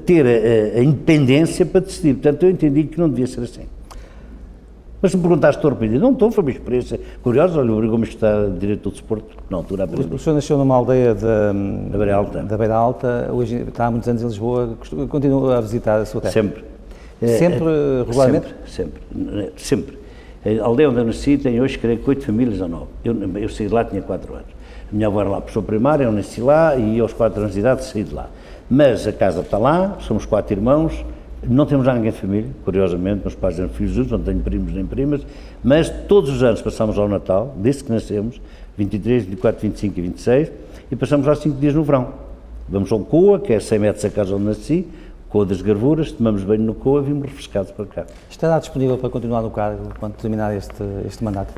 ter a, a, independência para decidir. Portanto, eu entendi que não devia ser assim. Mas se me perguntaste, estou arrependido? Não estou, foi uma experiência curiosa. Olha, obrigou-me a estudar Direito do Desporto, na altura. O senhor nasceu numa aldeia da, da Beira Alta. Da Beira Alta, hoje está há muitos anos em Lisboa, continua a visitar a sua terra? Sempre. Sempre, é, regularmente? Sempre, sempre. sempre. A aldeia onde eu nasci tem hoje, creio que, oito famílias ou nove. Eu, eu saí de lá, tinha quatro anos. A minha avó era lá professor primário, eu nasci lá e aos quatro anos de idade saí de lá. Mas a casa está lá, somos quatro irmãos, não temos já ninguém de família, curiosamente, meus pais eram filhos únicos, não tenho primos nem primas, mas todos os anos passamos ao Natal, desde que nascemos, 23, 24, 25 e 26, e passamos lá cinco dias no verão. Vamos ao Coa, que é 100 metros da casa onde nasci, Coa das Garvuras, tomamos banho no Coa e vimos refrescados para cá. Estará disponível para continuar no cargo quando terminar este, este mandato?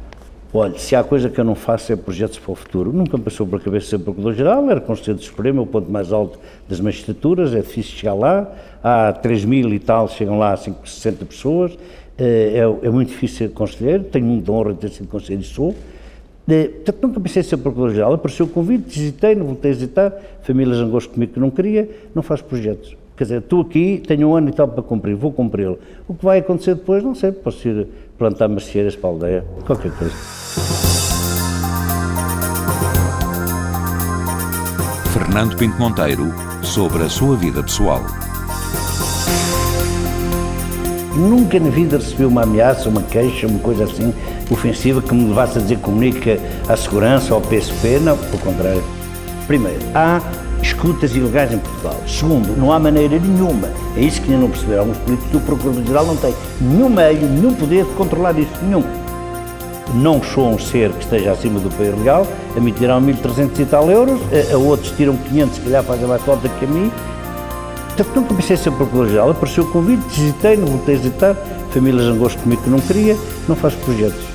Olha, se há coisa que eu não faço é projetos para o futuro. Nunca me passou pela cabeça ser Procurador-Geral, era Conselho Supremo, o ponto mais alto das magistraturas, é difícil chegar lá. Há 3 mil e tal, chegam lá 5, 60 pessoas. É, é, é, muito difícil ser conselheiro, tenho muita honra de ter sido conselheiro e sou. É, portanto, nunca pensei em ser Procurador-Geral. Apareceu o convite, hesitei, não voltei a hesitar. Família zangou comigo que não queria, não faço projetos. Quer dizer, estou aqui, tenho um ano e tal para cumprir, vou cumpri-lo. O que vai acontecer depois, não sei, posso ir plantar macieiras para a aldeia, qualquer coisa. Fernando Pinto Monteiro sobre a sua vida pessoal. Nunca na vida recebi uma ameaça, uma queixa, uma coisa assim ofensiva que me levasse a dizer comunica à segurança, ao PSP, não, pelo contrário. Primeiro, há escutas ilegais em Portugal. Segundo, não há maneira nenhuma, é isso que ainda não perceberam alguns políticos, o Procurador-Geral não tem nenhum meio, nenhum poder de controlar isso, nenhum. Não sou um ser que esteja acima do país legal, a mim tiram 1.300 e tal euros, a, a, outros tiram 500, se calhar fazem mais falta que a mim. Portanto, nunca pensei ser Procurador-Geral, apareceu o convite, visitei, não voltei a visitar, famílias angostas comigo que não queria, não faço projetos.